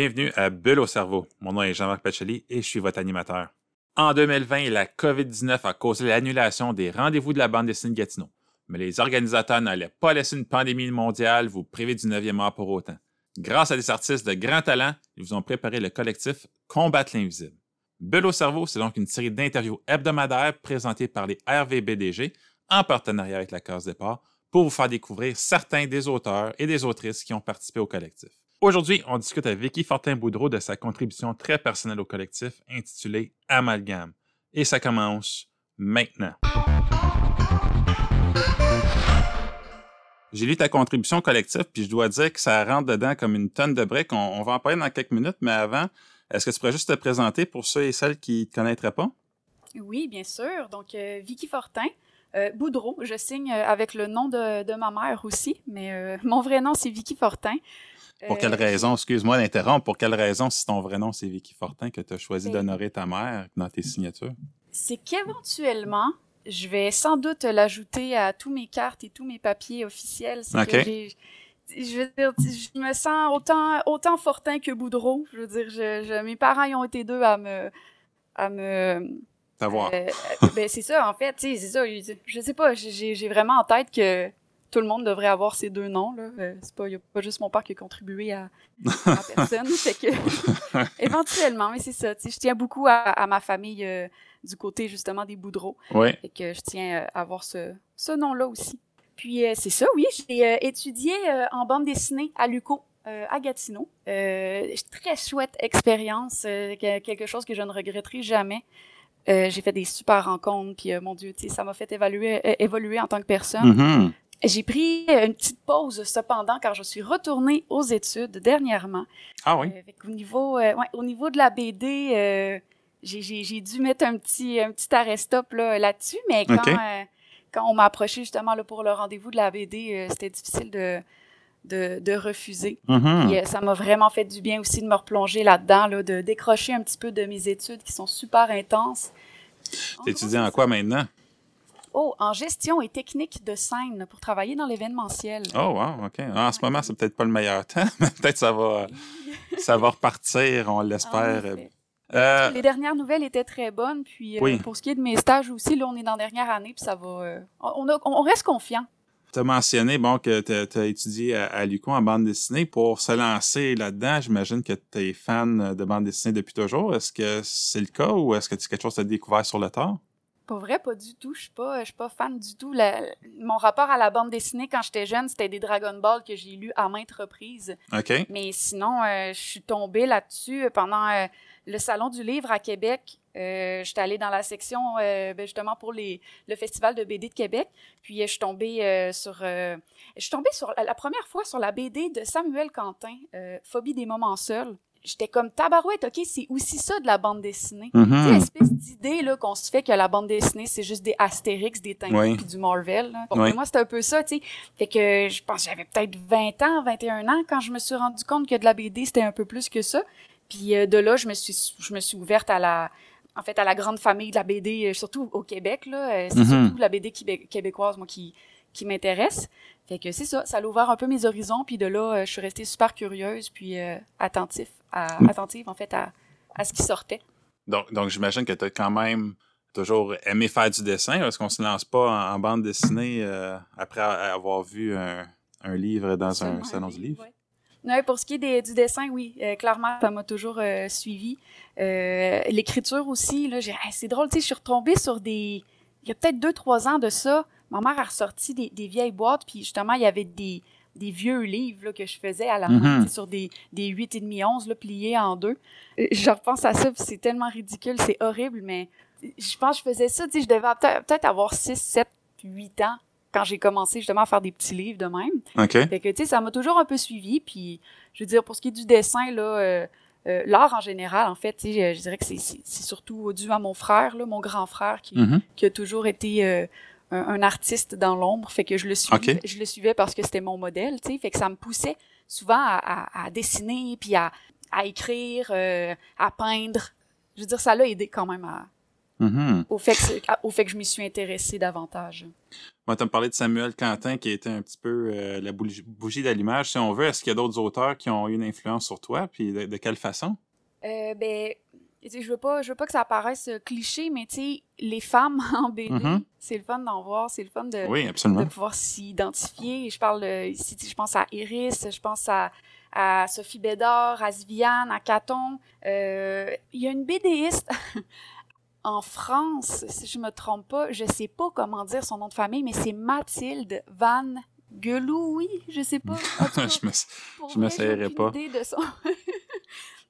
Bienvenue à Bulle au cerveau. Mon nom est Jean-Marc Pacheli et je suis votre animateur. En 2020, la COVID-19 a causé l'annulation des rendez-vous de la bande dessinée Gatineau. Mais les organisateurs n'allaient pas laisser une pandémie mondiale vous priver du 9e art pour autant. Grâce à des artistes de grand talent, ils vous ont préparé le collectif Combattre l'invisible. Bulle au cerveau, c'est donc une série d'interviews hebdomadaires présentées par les RVBDG en partenariat avec la Case Départ pour vous faire découvrir certains des auteurs et des autrices qui ont participé au collectif. Aujourd'hui, on discute avec Vicky Fortin-Boudreau de sa contribution très personnelle au collectif intitulée Amalgame. Et ça commence maintenant. J'ai lu ta contribution collective, puis je dois dire que ça rentre dedans comme une tonne de briques. On, va en parler dans quelques minutes, mais avant, est-ce que tu pourrais juste te présenter pour ceux et celles qui ne te connaîtraient pas? Oui, bien sûr. Donc, euh, Vicky Fortin, euh, Boudreau, je signe euh, avec le nom de, ma mère aussi, mais mon vrai nom, c'est Vicky Fortin. Pour quelle euh, raison, excuse-moi d'interrompre, pour quelle raison, si ton vrai nom c'est Vicky Fortin, que tu as choisi ben, d'honorer ta mère dans tes signatures? C'est qu'éventuellement, je vais sans doute l'ajouter à tous mes cartes et tous mes papiers officiels. OK. je veux dire, je me sens autant, autant Fortin que Boudreau. Je veux dire, je, mes parents ils ont été deux à me, à me, T'avoir. Euh, euh, ben c'est ça, en fait, c'est ça. Je sais pas, j'ai vraiment en tête que tout le monde devrait avoir ces deux noms. Là. Euh, c'est pas, y a pas juste mon père qui a contribué à, à personne. fait que, éventuellement, mais c'est ça. Je tiens beaucoup à, ma famille euh, du côté justement des Boudreaux. Et que je tiens euh, à avoir ce, ce nom-là aussi. Puis c'est ça, oui. J'ai étudié en bande dessinée à Luco. à Gatineau. très chouette expérience, quelque chose que je ne regretterai jamais. j'ai fait des super rencontres, puis mon Dieu, ça m'a fait évaluer, évoluer en tant que personne. Mm-hmm. J'ai pris une petite pause cependant car je suis retournée aux études dernièrement. Ah oui. Euh, au niveau, euh, ouais, au niveau de la BD, euh, j'ai dû mettre un petit un petit arrêt stop là là-dessus, mais quand quand on m'a approché justement là pour le rendez-vous de la BD, c'était difficile de de, de refuser. Mm-hmm. ça m'a vraiment fait du bien aussi de me replonger là-dedans, là, de décrocher un petit peu de mes études qui sont super intenses. T'étudies en quoi maintenant? Oh, en gestion et technique de scène pour travailler dans l'événementiel. Oh, wow, OK. Ah, en ce moment, c'est peut-être pas le meilleur temps, mais peut-être ça va, ça va repartir, on l'espère. Euh, les dernières nouvelles étaient très bonnes. Puis euh, pour ce qui est de mes stages aussi, là, on est dans la dernière année, puis ça va. Euh, on, on, reste confiant. Tu as mentionné bon, que tu as, étudié à, à Lucon en bande dessinée. Pour se lancer là-dedans, j'imagine que tu es fan de bande dessinée depuis toujours. Est-ce que c'est le cas ou est-ce que c'est quelque chose que tu as découvert sur le tard? Pas vrai, pas du tout. Je suis pas, je suis pas fan du tout. mon rapport à la bande dessinée quand j'étais jeune, c'était des Dragon Ball que j'ai lus à maintes reprises. OK. Mais sinon, euh, je suis tombée là-dessus pendant euh, le salon du livre à Québec. Euh, j'étais allée dans la section euh, ben, justement pour les, le festival de BD de Québec. Puis je suis tombée sur, je suis tombée sur la première fois sur la BD de Samuel Quentin, Phobie des moments seuls j'étais comme tabarouette, ok, c'est aussi ça de la bande dessinée. Mm -hmm. l'espèce d'idée là qu'on se fait que la bande dessinée c'est juste des Astérix, des Tintin puis du Marvel. Là. moi c'est un peu ça, tu sais. Fait que je pense j'avais peut-être 20 ans, 21 ans quand je me suis rendu compte que de la BD c'était un peu plus que ça. Puis euh, de là je me suis je me suis ouverte à la en fait à la grande famille de la BD euh, surtout au Québec là, euh, c'est mm-hmm. surtout la BD québécoise moi qui qui m'intéresse. Fait que c'est ça, ça a ouvert un peu mes horizons, puis de là, je suis restée super curieuse, puis attentif à, mm. attentive en fait à, à, ce qui sortait. Donc, donc j'imagine que tu as quand même toujours aimé faire du dessin. Est-ce qu'on se lance pas en, bande dessinée euh, après avoir vu un, un livre dans un salon du livre? Ouais. pour ce qui est du dessin, oui, euh, clairement, ça m'a toujours euh, suivi. L'écriture aussi, là, c'est drôle, tu sais, je suis retombée sur des... Il y a peut-être deux, trois ans de ça, ma mère a ressorti des, des vieilles boîtes, puis justement, il y avait des, des vieux livres là, que je faisais à la main, mm-hmm. sur des, des 8 et demi 11 là, pliés en deux. Euh, je repense à ça, c'est tellement ridicule, c'est horrible, mais je pense que je faisais ça, je devais peut-être avoir 6, 7, 8 ans quand j'ai commencé justement à faire des petits livres de même. OK. Fait que, tu sais, ça m'a toujours un peu suivi, puis je veux dire, pour ce qui est du dessin, là... Euh, euh, l'art en général, en fait, je, je dirais que c'est surtout dû à mon frère, là, mon grand frère, qui, qui a toujours été un, artiste dans l'ombre, fait que je le suivais, je le suivais parce que c'était mon modèle, tu sais, fait que ça me poussait souvent à, à, dessiner puis à, à écrire, euh, à peindre. Je veux dire, ça l'a aidé quand même à, Mhm. au, fait que, au fait que je m'y suis intéressée davantage. Moi, tu me parlé de Samuel Quentin qui était un petit peu euh, la bougie, d'allumage, si on veut. Est-ce qu'il y a d'autres auteurs qui ont eu une influence sur toi? Puis de, de quelle façon? Euh, ben, je veux pas, je veux pas que ça paraisse euh, cliché, mais tu sais, les femmes en BD, Mhm. c'est le fun d'en voir, c'est le fun de, Oui, absolument. de pouvoir s'identifier. Je parle euh, ici, je pense à Iris, je pense à, à Sophie Bédard, à Sviane, à Caton. Euh, Il y a une BDiste en France, si je me trompe pas, je sais pas comment dire son nom de famille, mais c'est Mathilde Van Gelou, oui, je sais pas. Je me... pour je vrai, m'essayerais j'ai aucune pas. idée de son...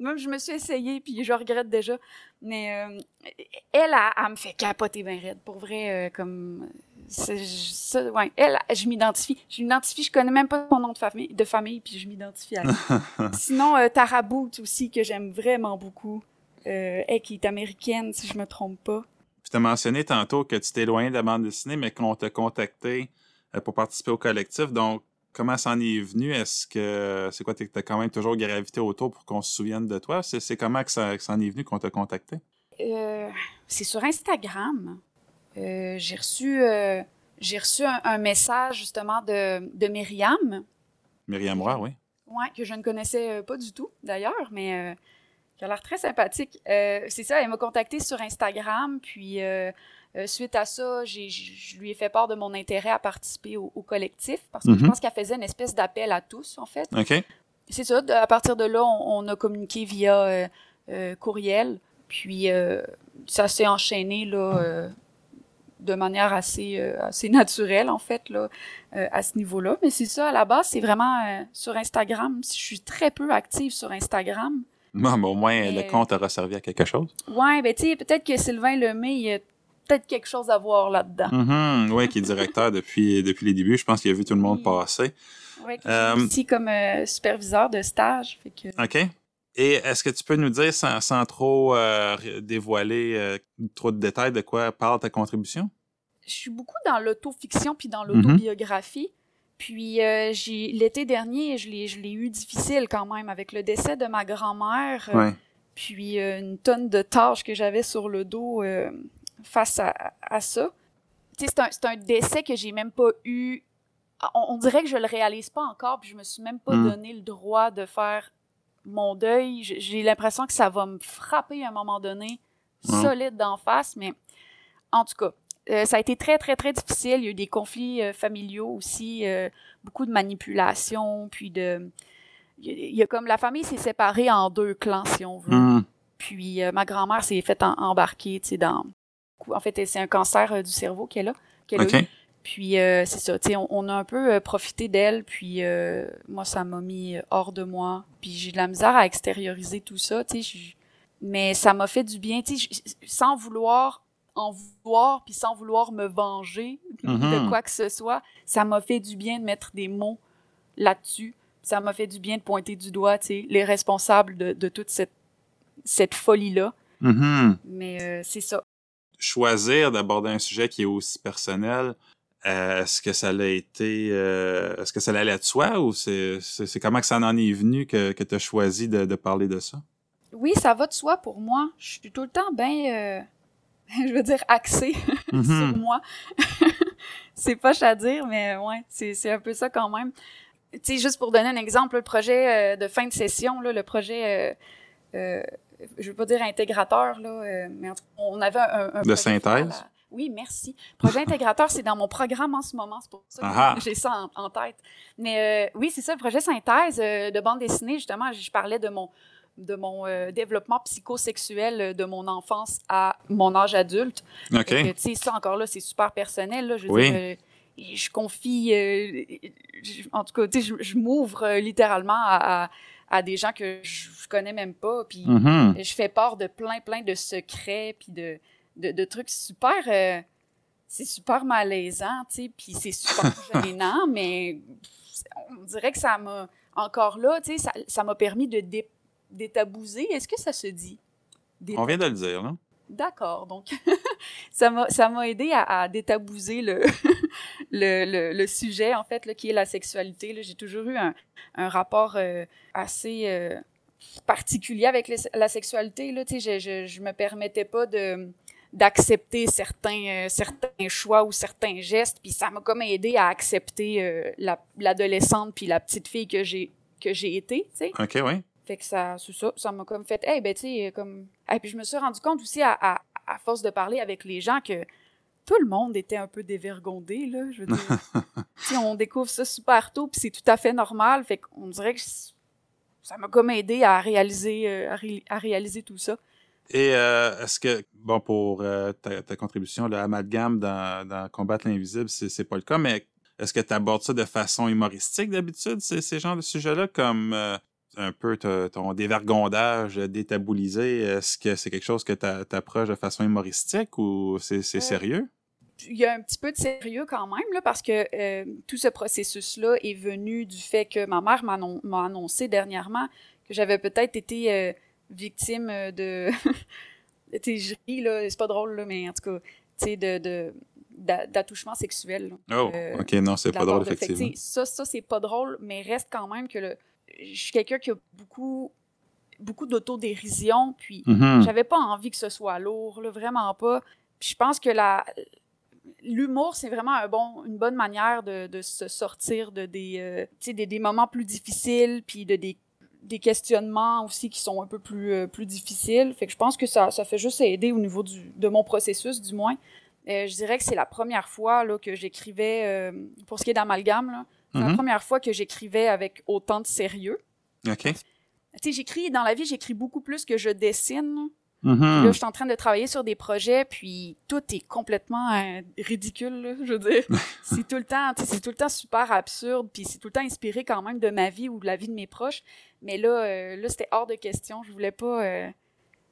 Même je me suis essayée, puis je regrette déjà. Mais euh, elle, elle, elle me fait capoter bien raide. Pour vrai, euh, comme... ça, ouais, elle, je m'identifie. Je m'identifie, je connais même pas son nom de famille, de famille puis je m'identifie à elle. Sinon, euh, Tara Booth aussi, que j'aime vraiment beaucoup. Euh, elle qui est américaine, si je me trompe pas. Tu as mentionné tantôt que tu t'es éloigné de la bande dessinée, mais qu'on t'a contacté pour participer au collectif. Donc, comment ça en est venu? Est-ce que c'est quoi, tu as quand même toujours gravité autour pour qu'on se souvienne de toi? C'est comment que ça, que ça en est venu qu'on t'a contacté? Euh, c'est sur Instagram. Euh, j'ai reçu, euh, j'ai reçu un, un message justement de, de Myriam, Myriam Roy, oui. ouais, que je ne connaissais pas du tout d'ailleurs, mais qui a l'air très sympathique. C'est ça, elle m'a contacté sur Instagram, puis euh, suite à ça, j'ai, je lui ai fait part de mon intérêt à participer au, au collectif, parce que je Mhm. pense qu'elle faisait une espèce d'appel à tous, en fait. OK. C'est ça, à partir de là, on, on a communiqué via euh, euh, courriel. Puis ça s'est enchaîné là, de manière assez, assez naturelle, en fait, là, à ce niveau-là. Mais c'est ça, à la base, c'est vraiment sur Instagram. Je suis très peu active sur Instagram. Bon, ben, au moins, Mais- le compte aura servi à quelque chose. Ouais, ben tu sais, peut-être que Sylvain Lemay, il a peut-être quelque chose à voir là-dedans. Mhm, oui, qui est directeur depuis, depuis les débuts. Je pense qu'il a vu tout le monde Oui. passer. Ouais, que Euh, ici comme euh, superviseur de stage. Fait que... OK. Et est-ce que tu peux nous dire, sans, sans trop euh, dévoiler euh, trop de détails, de quoi parle ta contribution? je suis beaucoup dans l'autofiction puis dans Mhm. l'autobiographie. Puis j'ai l'été dernier, je l'ai eu difficile quand même avec le décès de ma grand-mère, Oui. puis euh, une tonne de tâches que j'avais sur le dos euh, face à, à ça. C'est un, un décès que j'ai même pas eu. On, on dirait que je le réalise pas encore, puis je me suis même pas Mm. donné le droit de faire mon deuil. J'ai- l'impression que ça va me frapper à un moment donné, solide d'en face, mais en tout cas, euh, ça a été très, très, très difficile. Il y a eu des conflits euh, familiaux aussi, euh, beaucoup de manipulation, puis de... Il y a- comme la famille s'est séparée en deux clans, si on veut. Mhm. Puis ma grand-mère s'est faite en- embarquer, tu sais, dans... En fait, c'est un cancer euh, du cerveau qu'elle a. qu'elle a OK. eu. Puis euh, c'est ça, tu sais, on, on a un peu euh, profité d'elle, puis euh, moi, ça m'a mis hors de moi. Puis j'ai de la misère à extérioriser tout ça, tu Mais ça m'a fait du bien, tu sans vouloir en vouloir, puis sans vouloir me venger de Mhm. quoi que ce soit. Ça m'a fait du bien de mettre des mots là-dessus. Ça m'a fait du bien de pointer du doigt, tu sais, les responsables de, de toute cette, cette folie-là. Mhm. Mais c'est ça. Choisir d'aborder un sujet qui est aussi personnel, euh, est-ce que ça l'a été, euh, est-ce que ça allait de soi ou c'est, comment que ça en est venu que, que tu as choisi de, de parler de ça? Oui, ça va de soi pour moi. Je suis tout le temps bien, je veux dire, axée sur Mhm. moi. c'est pas à dire, mais ouais, c'est un peu ça quand même. Tu sais, juste pour donner un exemple, le projet euh, de fin de session, là, le projet, euh, euh, je veux pas dire intégrateur, là, euh, mais en tout cas, on avait un, un De synthèse? Oui, merci. Projet intégrateur, c'est dans mon programme en ce moment, c'est pour ça que Ah j'ai ça en, en tête. Mais euh, oui, c'est ça, le projet synthèse euh, de bande dessinée, justement, je parlais de mon de mon euh, développement psychosexuel de mon enfance à mon âge adulte. OK. Tu sais, ça encore là, c'est super personnel. Là, je veux Oui. dire, je confie, je- en tout cas, tu sais, je, je m'ouvre littéralement à, à, à des gens que je, je connais même pas. Puis Mhm. je fais part de plein, plein de secrets, puis de, de, de trucs super. euh, c'est super malaisant, tu sais, puis c'est super gênant, mais on dirait que ça m'a. Encore là, tu sais, ça ça m'a permis de dé- détabouser. Est-ce que ça se dit? On vient de le dire, là. D'accord, donc ça m'a aidé à, à détabouser le, le, le, le sujet, en fait, là, qui est la sexualité. J'ai toujours eu un, un rapport euh, assez euh, particulier avec les- la sexualité. Là, je, je, je me permettais pas de, d'accepter certains, certains choix ou certains gestes. Puis ça m'a comme aidé à accepter l'adolescente puis la petite fille que j'ai que j'ai été, tu sais. OK, oui. Fait que ça, c'est ça, ça m'a comme fait, hey, ben, tu sais, comme. Et puis je me suis rendu compte aussi, à, à, à, force de parler avec les gens, que tout le monde était un peu dévergondé, là. Je veux dire, tu on découvre ça super tôt, puis c'est tout à fait normal. Fait qu'on dirait que ça m'a comme aidé à réaliser, euh, à, réaliser tout ça. Et euh, est-ce que, bon, pour euh, ta, ta, contribution, l'amalgame dans, dans Combattre l'invisible, c'est pas le cas, mais est-ce que tu abordes ça de façon humoristique d'habitude, ces, ces genres de sujets-là, comme un peu ton dévergondage détaboulisé, est-ce que c'est quelque chose que tu approches de façon humoristique ou c'est euh, sérieux? Il y a un petit peu de sérieux quand même, là, parce que euh, tout ce processus-là est venu du fait que ma mère m'a annoncé dernièrement que j'avais peut-être été euh, victime de. tu je ris, là, c'est pas drôle, là, mais en tout cas, tu sais, de, d'attouchement sexuel. oh, ok, non, c'est pas drôle, effectivement. ça, ça c'est pas drôle, mais reste quand même que le, je suis quelqu'un qui a beaucoup beaucoup d'autodérision, puis mm-hmm. j'avais pas envie que ce soit lourd, là, vraiment pas. Puis je pense que la l'humour, c'est vraiment un bon, une bonne manière de, de se sortir de des, euh, des, des, moments plus difficiles, puis de des, des, questionnements aussi qui sont un peu plus, euh, plus difficiles. Fait que je pense que ça, ça fait juste aider au niveau du, de mon processus, du moins. Euh, je dirais que c'est la première fois là, que j'écrivais, pour ce qui est d'amalgame, c'est la mhm. première fois que j'écrivais avec autant de sérieux. OK. Tu sais, j'écris, dans la vie, j'écris beaucoup plus que je dessine. Mhm. Là, je suis en train de travailler sur des projets, puis tout est complètement euh, ridicule, je veux dire. c'est tout le temps, c'est tout le temps super absurde, puis c'est tout le temps inspiré quand même de ma vie ou de la vie de mes proches. Mais là, euh, là, c'était hors de question. Je voulais pas, euh,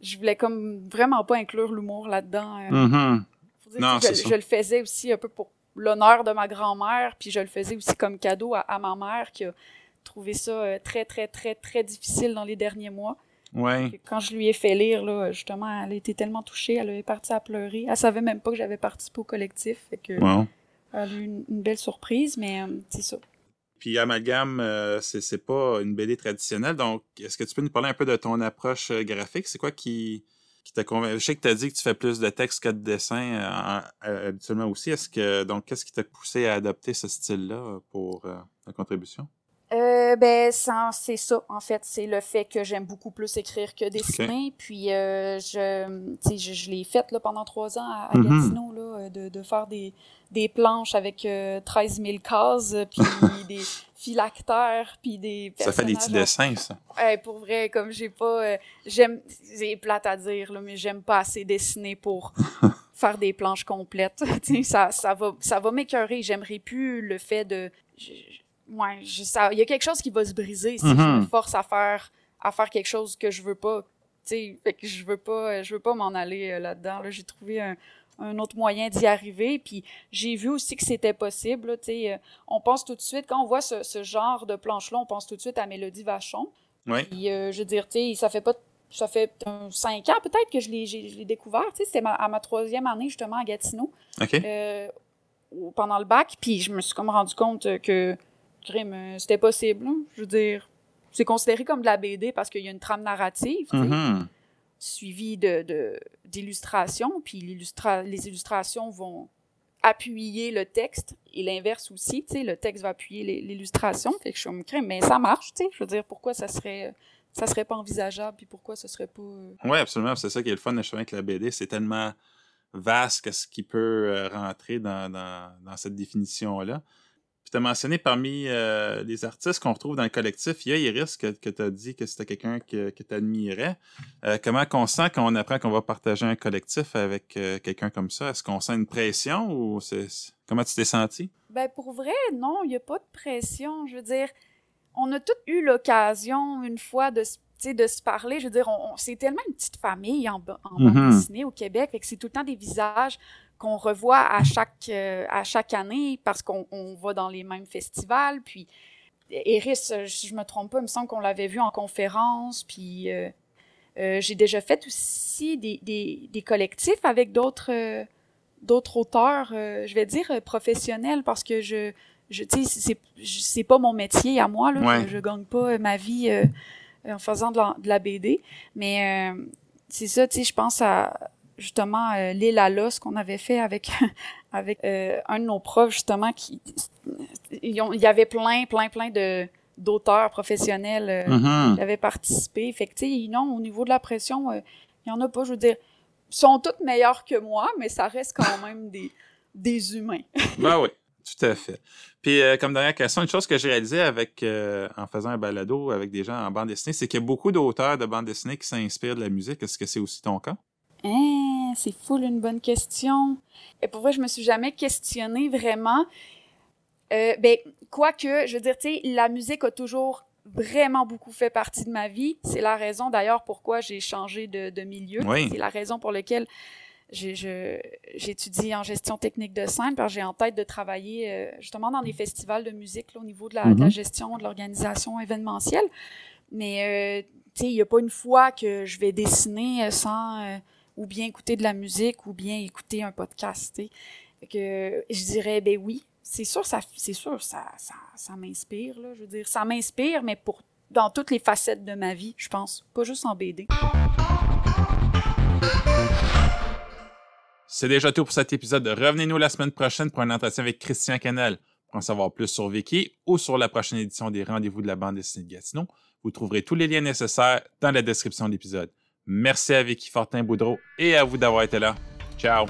je voulais comme vraiment pas inclure l'humour là-dedans. Mhm. non, je, je, le faisais aussi un peu pour l'honneur de ma grand-mère, puis je le faisais aussi comme cadeau à, ma mère qui a trouvé ça euh, très, très, très, très difficile dans les derniers mois. Ouais. Quand je lui ai fait lire, là, justement, elle était tellement touchée, elle est partie à pleurer. Elle savait même pas que j'avais participé au collectif. Fait que, Elle a eu une, belle surprise, mais euh, c'est ça. Puis Amalgame, euh, c'est pas une BD traditionnelle, donc est-ce que tu peux nous parler un peu de ton approche graphique? C'est quoi qui, Je sais que tu as dit que tu fais plus de texte que de dessin euh, euh, habituellement aussi. Est-ce que donc qu'est-ce qui t'a poussé à adopter ce style-là pour euh, ta contribution? Euh, ben, c'est ça, en fait. C'est le fait que j'aime beaucoup plus écrire que dessiner. Puis, je, je, je l'ai fait là, pendant trois ans à, mm-hmm. Gatineau, là, de, de, faire des, des planches avec 13 000 cases, puis des phylactères, puis des Ça fait des petits dessins, ça. pour vrai, comme j'ai pas... Euh, j'aime... C'est plate à dire, là, mais j'aime pas assez dessiner pour faire des planches complètes. ça, ça va, ça va m'écœurer. J'aimerais plus le fait de... ouais, il y a quelque chose qui va se briser si je me mm-hmm. force à faire, à faire quelque chose que je veux pas. sais fait que je veux pas, je veux pas m'en aller euh, là-dedans. Là, j'ai trouvé un, un autre moyen d'y arriver. Puis j'ai vu aussi que c'était possible. Là, euh, on pense tout de suite, quand on voit ce, ce genre de planche-là, on pense tout de suite à Mélodie Vachon. Oui. Puis, euh, je veux dire, ça fait pas ça fait cinq ans peut-être que je l'ai découvert. C'était à ma troisième année justement à Gatineau. Euh, pendant le bac. Puis je me suis comme rendu compte que c'était possible. Hein. Je veux dire, c'est considéré comme de la BD parce qu'il y a une trame narrative. Mm-hmm suivi de, d'illustrations, puis les illustrations vont appuyer le texte et l'inverse aussi, tu sais, le texte va appuyer l'illustration. Fait que je me crée, mais ça marche, tu sais. Je veux dire, pourquoi ça serait ça serait pas envisageable, puis pourquoi ce serait pas. Euh, oui, absolument. C'est ça qui est le fun de avec la BD. C'est tellement vaste ce qui peut euh, rentrer dans, dans cette définition-là. Tu as mentionné parmi euh, les artistes qu'on retrouve dans le collectif, il y a Iris que, que tu as dit que c'était quelqu'un que, que tu admirais. Euh, comment on sent quand on apprend qu'on va partager un collectif avec euh, quelqu'un comme ça? Est-ce qu'on sent une pression ou c'est comment tu t'es senti? Ben pour vrai, non, il n'y a pas de pression. Je veux dire, on a toutes eu l'occasion une fois de de se parler. Je veux dire, on, c'est tellement une petite famille en, en bande mm-hmm. dessinée au Québec, fait que c'est tout le temps des visages qu'on revoit à chaque, euh, à chaque année parce qu'on va dans les mêmes festivals. Puis, Eris, si je me trompe pas, il me semble qu'on l'avait vu en conférence. Puis, euh, euh, j'ai déjà fait aussi des, des, des collectifs avec d'autres d'autres auteurs, je vais dire professionnels, parce que je, je tu sais, c'est pas mon métier à moi, là. Je, je, gagne pas ma vie en faisant de la, de la BD. Mais c'est ça, tu sais, je pense à justement euh, l'île à l'os qu'on avait fait avec avec euh, un de nos profs justement qui il y avait plein plein plein de d'auteurs professionnels euh, Mhm. qui avaient participé. Fait que non au niveau de la pression il y en a pas je veux dire ils sont toutes meilleures que moi mais ça reste quand même des des humains. Ben oui, tout à fait. Puis, comme dernière question, une chose que j'ai réalisée avec, en faisant un balado avec des gens en bande dessinée, c'est qu'il y a beaucoup d'auteurs de bande dessinée qui s'inspirent de la musique. Est-ce que c'est aussi ton cas? Hein, c'est full une bonne question. Et pour vrai, je me suis jamais questionnée vraiment. Euh, ben, quoique, je veux dire, tu sais, la musique a toujours vraiment beaucoup fait partie de ma vie. C'est la raison d'ailleurs pourquoi j'ai changé de, de milieu. Oui. C'est la raison pour laquelle j'étudie en gestion technique de scène, parce que j'ai en tête de travailler euh, justement dans des festivals de musique là, au niveau de la, de la Mhm. gestion, de l'organisation événementielle. Mais, euh, tu sais, il n'y a pas une fois que je vais dessiner euh, sans ou bien écouter de la musique ou bien écouter un podcast, que je dirais, ben oui, c'est sûr, ça, c'est sûr, ça, ça m'inspire, là. Je veux dire, ça m'inspire, mais pour dans toutes les facettes de ma vie, je pense, pas juste en BD. C'est déjà tout pour cet épisode. Revenez-nous la semaine prochaine pour un entretien avec Christian Canel. Pour en savoir plus sur Vicky ou sur la prochaine édition des Rendez-vous de la bande dessinée de Gatineau, vous trouverez tous les liens nécessaires dans la description de l'épisode. Merci à Vicky Fortin-Boudreau et à vous d'avoir été là. Ciao!